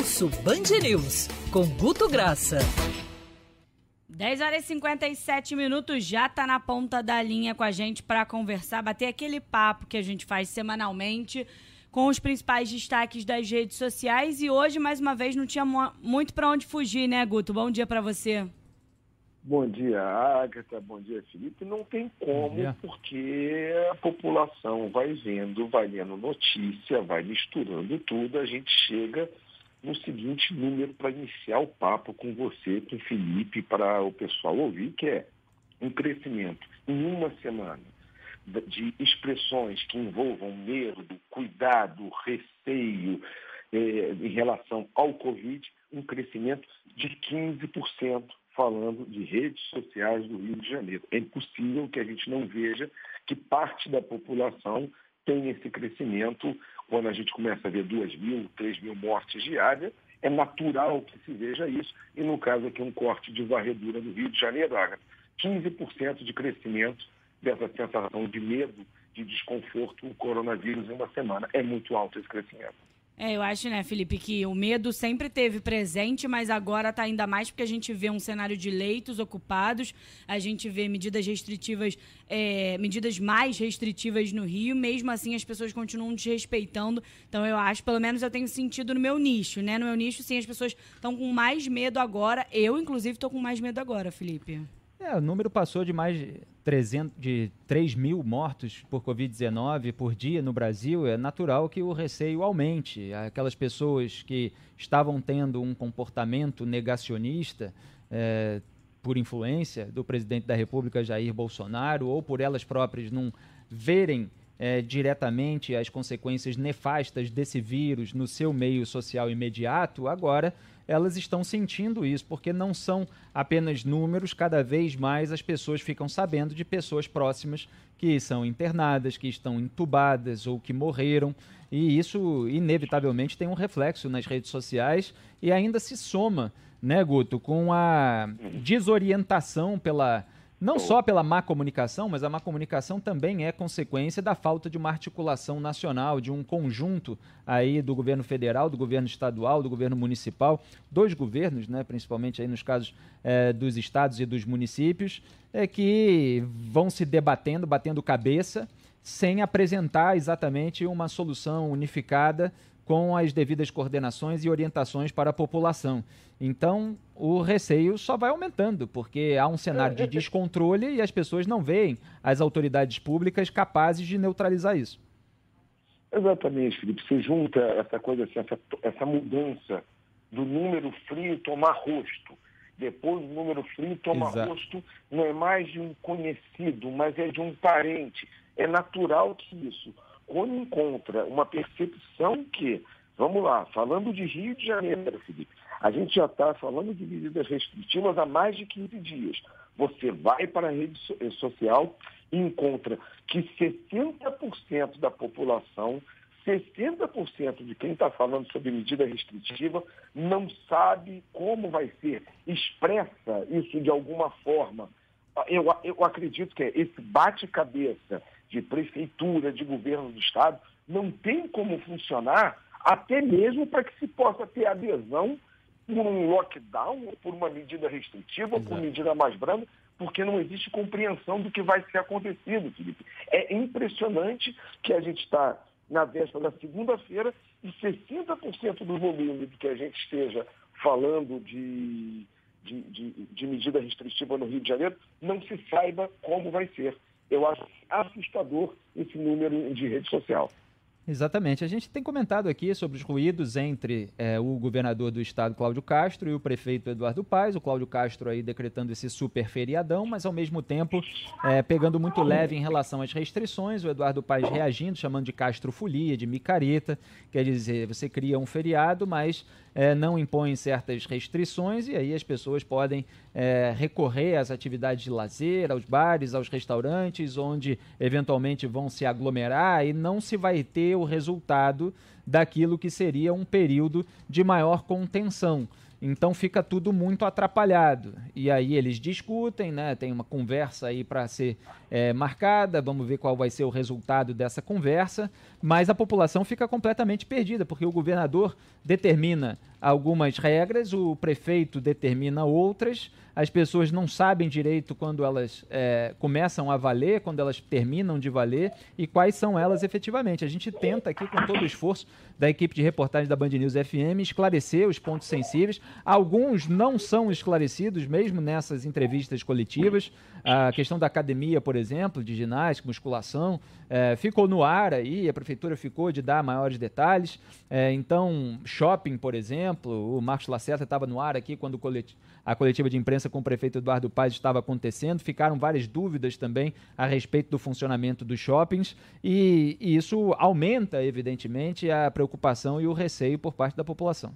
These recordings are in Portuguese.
Pulso Band News, com Guto Graça. 10 horas e 57 minutos, já tá na ponta da linha com a gente para conversar, bater aquele papo que a gente faz semanalmente com os principais destaques das redes sociais. E hoje, mais uma vez, não tinha muito para onde fugir, né, Guto? Bom dia para você. Bom dia, Agatha. Bom dia, Felipe. Não tem como, porque a população vai vendo, vai lendo notícia, vai misturando tudo, a gente chega no seguinte número para iniciar o papo com você, com o Felipe, para o pessoal ouvir, que é um crescimento em uma semana de expressões que envolvam medo, cuidado, receio eh, em relação ao Covid, um crescimento de 15% falando de redes sociais do Rio de Janeiro. É impossível que a gente não veja que parte da população tem esse crescimento quando a gente começa a ver 2 mil, 3 mil mortes diárias. É natural que se veja isso. E no caso aqui, um corte de varredura no Rio de Janeiro, 15% de crescimento dessa sensação de medo, de desconforto, o coronavírus em uma semana. É muito alto esse crescimento. É, eu acho, né, Felipe, que o medo sempre teve presente, mas agora está ainda mais porque a gente vê um cenário de leitos ocupados, a gente vê medidas restritivas, é, medidas mais restritivas no Rio, mesmo assim as pessoas continuam desrespeitando. Então eu acho, pelo menos eu tenho sentido no meu nicho, né? No meu nicho, sim, as pessoas estão com mais medo agora. Eu, inclusive, estou com mais medo agora, Felipe. É, o número passou de mais 300, de 3 mil mortos por Covid-19 por dia no Brasil. É natural que o receio aumente. Aquelas pessoas que estavam tendo um comportamento negacionista é, por influência do presidente da República, Jair Bolsonaro, ou por elas próprias não verem é, diretamente as consequências nefastas desse vírus no seu meio social imediato, agora elas estão sentindo isso, porque não são apenas números, cada vez mais as pessoas ficam sabendo de pessoas próximas que são internadas, que estão entubadas ou que morreram, e isso inevitavelmente tem um reflexo nas redes sociais e ainda se soma, né, Guto, com a desorientação pela não só pela má comunicação, mas a má comunicação também é consequência da falta de uma articulação nacional, de um conjunto aí do governo federal, do governo estadual, do governo municipal, dois governos, né, principalmente aí nos casos é, dos estados e dos municípios, é, que vão se debatendo, batendo cabeça, sem apresentar exatamente uma solução unificada com as devidas coordenações e orientações para a população. Então, o receio só vai aumentando, porque há um cenário de descontrole e as pessoas não veem as autoridades públicas capazes de neutralizar isso. Exatamente, Felipe. Você junta essa coisa, assim, essa, essa mudança do número frio tomar rosto. Depois o número frio toma Exato. rosto, não é mais de um conhecido, mas é de um parente. É natural que isso quando encontra uma percepção que, vamos lá, falando de Rio de Janeiro, Felipe, a gente já está falando de medidas restritivas há mais de 15 dias. Você vai para a rede eh, social e encontra que 60% da população, 60% de quem está falando sobre medida restritiva não sabe como vai ser. Expressa isso de alguma forma. Eu, eu acredito que é esse bate-cabeça de prefeitura, de governo do Estado, não tem como funcionar, até mesmo para que se possa ter adesão por um lockdown, ou por uma medida restritiva, ou por medida mais branda, porque não existe compreensão do que vai ser acontecido, Felipe. É impressionante que a gente está na véspera da segunda-feira e 60% do volume do que a gente esteja falando de, de, de, de medida restritiva no Rio de Janeiro não se saiba como vai ser eu acho assustador esse número de rede social. Exatamente. A gente tem comentado aqui sobre os ruídos entre é, o governador do estado, Cláudio Castro, e o prefeito Eduardo Paes. O Cláudio Castro aí decretando esse super feriadão, mas ao mesmo tempo é, pegando muito leve em relação às restrições. O Eduardo Paes reagindo, chamando de Castro Folia, de micareta. Quer dizer, você cria um feriado, mas é, não impõe certas restrições e aí as pessoas podem é, recorrer às atividades de lazer, aos bares, aos restaurantes, onde eventualmente vão se aglomerar e não se vai ter o resultado daquilo que seria um período de maior contenção. Então fica tudo muito atrapalhado. E aí eles discutem, né? Tem uma conversa aí para ser é, marcada. Vamos ver qual vai ser o resultado dessa conversa. Mas a população fica completamente perdida, porque o governador determina algumas regras, o prefeito determina outras, as pessoas não sabem direito quando elas é, começam a valer, quando elas terminam de valer e quais são elas efetivamente. A gente tenta aqui, com todo o esforço da equipe de reportagem da Band News FM, esclarecer os pontos sensíveis. Alguns não são esclarecidos, mesmo nessas entrevistas coletivas. A questão da academia, por exemplo, de ginástica, musculação, é, ficou no ar aí, a prefeitura ficou de dar maiores detalhes. É, então, shopping, por exemplo, o Marcos Lacerda estava no ar aqui quando a coletiva de imprensa com o prefeito Eduardo Paz estava acontecendo. Ficaram várias dúvidas também a respeito do funcionamento dos shoppings e, e isso aumenta, evidentemente, a preocupação e o receio por parte da população.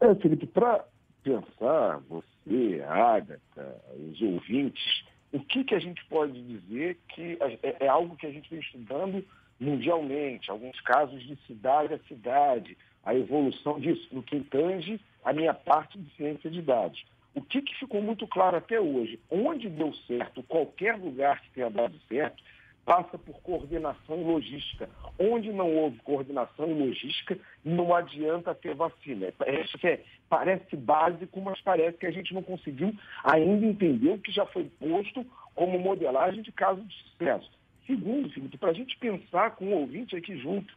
É, Felipe, para pensar, você, a Agatha, os ouvintes, o que, que a gente pode dizer que é, é algo que a gente vem estudando mundialmente, alguns casos de cidade a cidade, a evolução disso, no que tange a minha parte de ciência de dados. O que, que ficou muito claro até hoje? Onde deu certo, qualquer lugar que tenha dado certo, passa por coordenação e logística. Onde não houve coordenação e logística, não adianta ter vacina. Isso é, parece básico, mas parece que a gente não conseguiu ainda entender o que já foi posto como modelagem de caso de sucesso. Segundo, Felipe, para a gente pensar com o ouvinte aqui junto,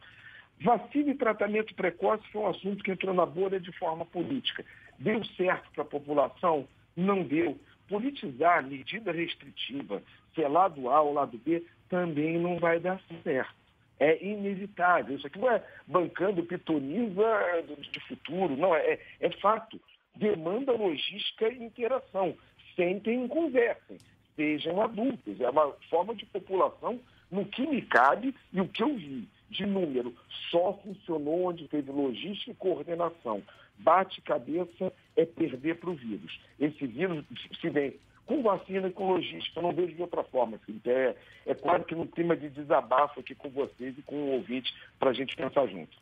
vacina e tratamento precoce foi um assunto que entrou na bolha de forma política. Deu certo para a população? Não deu. Politizar medida restritiva, se é lado A ou lado B, também não vai dar certo. É inevitável. Isso aqui não é bancando pitoniza de futuro, não, é, é fato. Demanda logística e interação. Sentem e conversem. Sejam adultos. É uma forma de população no que me cabe e o que eu vi de número. Só funcionou onde teve logística e coordenação. Bate-cabeça é perder para o vírus. Esse vírus se vem com vacina e com logística. Eu não vejo de outra forma, Felipe. É, é claro que no clima de desabafo aqui com vocês e com o ouvinte para a gente pensar junto.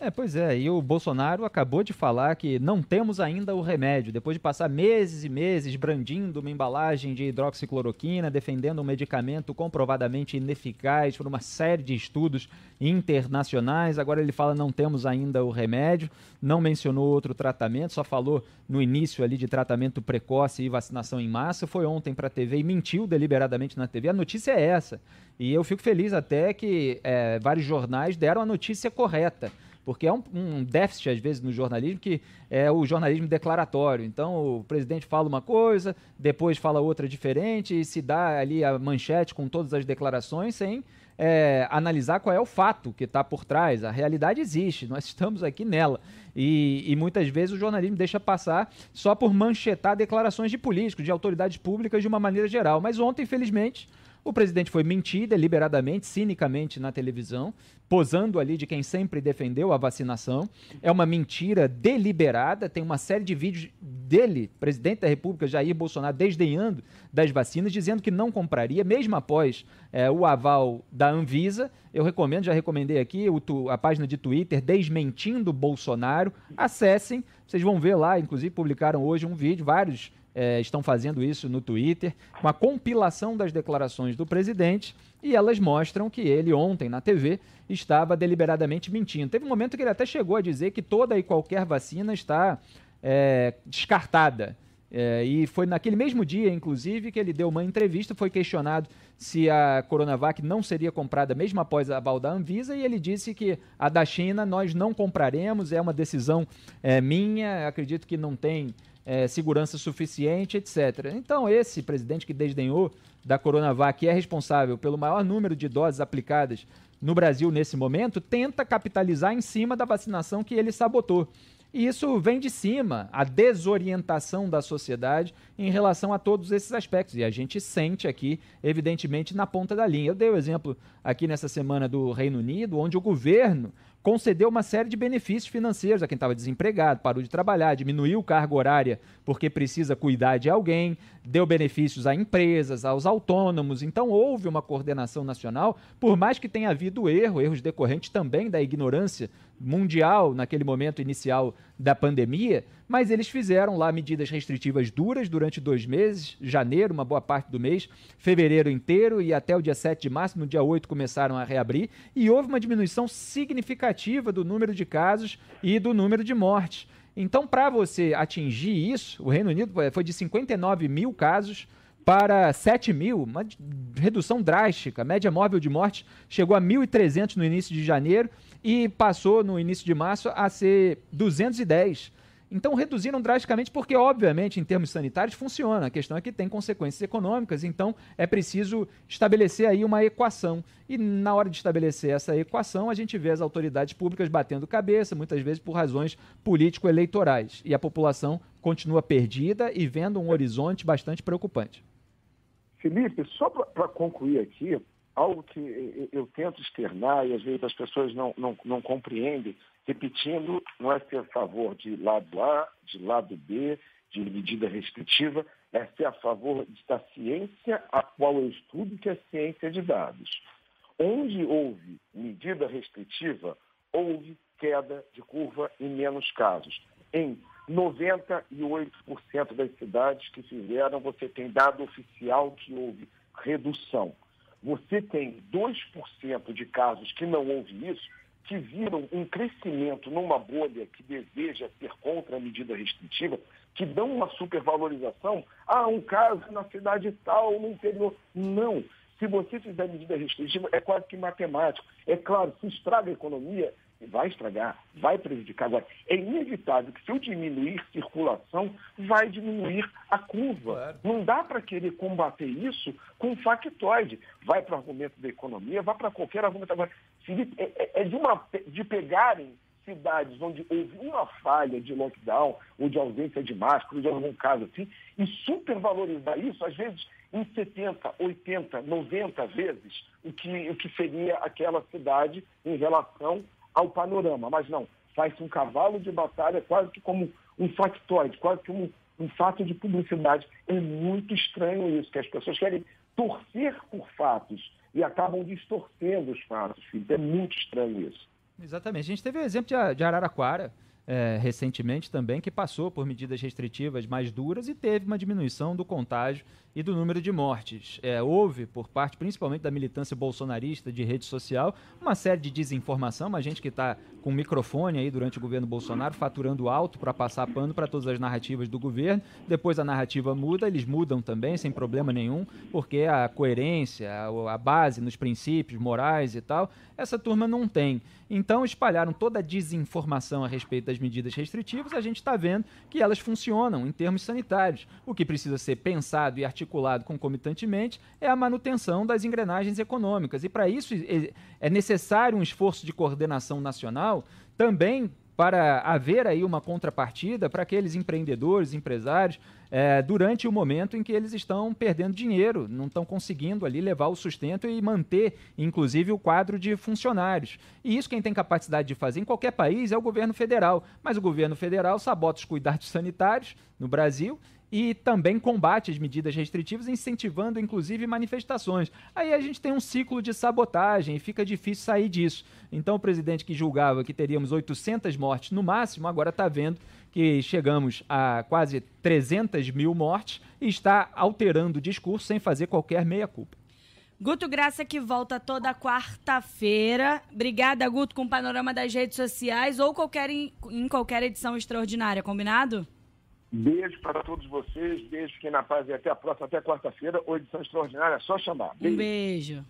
É, pois é, e o Bolsonaro acabou de falar que não temos ainda o remédio, depois de passar meses e meses brandindo uma embalagem de hidroxicloroquina, defendendo um medicamento comprovadamente ineficaz por uma série de estudos internacionais, agora ele fala não temos ainda o remédio, não mencionou outro tratamento, só falou no início ali de tratamento precoce e vacinação em massa, foi ontem para a TV e mentiu deliberadamente na TV. A notícia é essa, e eu fico feliz até que é, vários jornais deram a notícia correta porque é um, um, déficit, às vezes, no jornalismo, que é o jornalismo declaratório. Então, o presidente fala uma coisa, depois fala outra diferente, e se dá ali a manchete com todas as declarações sem é, analisar qual é o fato que está por trás. A realidade existe, nós estamos aqui nela. E, e, muitas vezes o jornalismo deixa passar só por manchetar declarações de políticos, de autoridades públicas de uma maneira geral. Mas ontem, infelizmente, o presidente foi mentir deliberadamente, cinicamente na televisão, posando ali de quem sempre defendeu a vacinação. É uma mentira deliberada, tem uma série de vídeos dele, presidente da República, Jair Bolsonaro, desdenhando das vacinas, dizendo que não compraria, mesmo após é, o aval da Anvisa. Eu recomendo, já recomendei aqui o, a página de Twitter desmentindo Bolsonaro. Acessem, vocês vão ver lá, inclusive publicaram hoje um vídeo, vários é, estão fazendo isso no Twitter, com a compilação das declarações do presidente, e elas mostram que ele, ontem na TV, estava deliberadamente mentindo. Teve um momento que ele até chegou a dizer que toda e qualquer vacina está é, descartada. É, e foi naquele mesmo dia, inclusive, que ele deu uma entrevista, foi questionado se a Coronavac não seria comprada mesmo após a aval da Anvisa, e ele disse que a da China nós não compraremos, é uma decisão é, minha, acredito que não tem é, segurança suficiente, etc. Então, esse presidente que desdenhou da Coronavac, que é responsável pelo maior número de doses aplicadas no Brasil nesse momento, tenta capitalizar em cima da vacinação que ele sabotou. E isso vem de cima, a desorientação da sociedade em relação a todos esses aspectos. E a gente sente aqui, evidentemente, na ponta da linha. Eu dei o exemplo aqui nessa semana do Reino Unido, onde o governo concedeu uma série de benefícios financeiros a quem estava desempregado, parou de trabalhar, diminuiu carga horária porque precisa cuidar de alguém, deu benefícios a empresas, aos autônomos. Então houve uma coordenação nacional, por mais que tenha havido erro, erros decorrentes também da ignorância mundial naquele momento inicial da pandemia, mas eles fizeram lá medidas restritivas duras durante dois meses, janeiro, uma boa parte do mês, fevereiro inteiro e até o dia 7 de março, no dia 8 começaram a reabrir, e houve uma diminuição significativa do número de casos e do número de mortes. Então, para você atingir isso, o Reino Unido foi de 59 mil casos para 7 mil, uma redução drástica. A média móvel de morte chegou a 1.300 no início de janeiro e passou no início de março a ser 210. Então reduziram drasticamente porque, obviamente, em termos sanitários funciona. A questão é que tem consequências econômicas, então é preciso estabelecer aí uma equação. E na hora de estabelecer essa equação, a gente vê as autoridades públicas batendo cabeça, muitas vezes por razões político-eleitorais. E a população continua perdida e vendo um horizonte bastante preocupante. Felipe, só para concluir aqui, algo que eu tento externar e às vezes as pessoas não, não, não compreendem, repetindo, não é ser a favor de lado A, de lado B, de medida restritiva, é ser a favor da ciência a qual eu estudo, que é ciência de dados. Onde houve medida restritiva, houve queda de curva em menos casos. Em 98% das cidades que fizeram, você tem dado oficial que houve redução. Você tem 2% de casos que não houve isso, que viram um crescimento numa bolha que deseja ser contra a medida restritiva, que dão uma supervalorização. Ah, um caso na cidade tal, no interior. Não. Se você fizer medida restritiva, é quase que matemático. É claro, se estraga a economia, vai estragar, vai prejudicar. Agora, é inevitável que se eu diminuir circulação, vai diminuir a curva. Claro. Não dá para querer combater isso com factoide. Vai para o argumento da economia, vai para qualquer argumento. Agora, é, é, é de, uma, de pegarem cidades onde houve uma falha de lockdown ou de ausência de máscara, ou de algum caso assim, e supervalorizar isso, às vezes em 70, 80, 90 vezes o que, o que seria aquela cidade em relação ao panorama. Mas não, faz-se um cavalo de batalha quase que como um factoide, quase que um, um fato de publicidade. É muito estranho isso, que as pessoas querem torcer por fatos e acabam distorcendo os fatos. É muito estranho isso. Exatamente. A gente teve o exemplo de Araraquara, é, recentemente também, que passou por medidas restritivas mais duras e teve uma diminuição do contágio e do número de mortes. É, houve, por parte principalmente da militância bolsonarista de rede social, uma série de desinformação, uma gente que está com microfone aí durante o governo Bolsonaro, faturando alto para passar pano para todas as narrativas do governo. Depois a narrativa muda, eles mudam também, sem problema nenhum, porque a coerência, a, a base nos princípios morais e tal, essa turma não tem. Então espalharam toda a desinformação a respeito das medidas restritivas, a gente está vendo que elas funcionam em termos sanitários. O que precisa ser pensado e articulado concomitantemente é a manutenção das engrenagens econômicas. E para isso é necessário um esforço de coordenação nacional também para haver aí uma contrapartida para aqueles empreendedores, empresários, é, durante o momento em que eles estão perdendo dinheiro, não estão conseguindo ali levar o sustento e manter, inclusive, o quadro de funcionários. E isso quem tem capacidade de fazer em qualquer país é o governo federal. Mas o governo federal sabota os cuidados sanitários no Brasil e também combate as medidas restritivas, incentivando inclusive manifestações. Aí a gente tem um ciclo de sabotagem e fica difícil sair disso. Então o presidente que julgava que teríamos 800 mortes no máximo, agora está vendo que chegamos a quase 300 mil mortes e está alterando o discurso sem fazer qualquer meia-culpa. Guto Graça que volta toda quarta-feira. Obrigada, Guto, com o panorama das redes sociais ou qualquer, em qualquer edição extraordinária, combinado? Beijo para todos vocês, beijo, fiquem na paz e até a próxima, até quarta-feira, ou edição extraordinária, é só chamar. Beijo. Um beijo.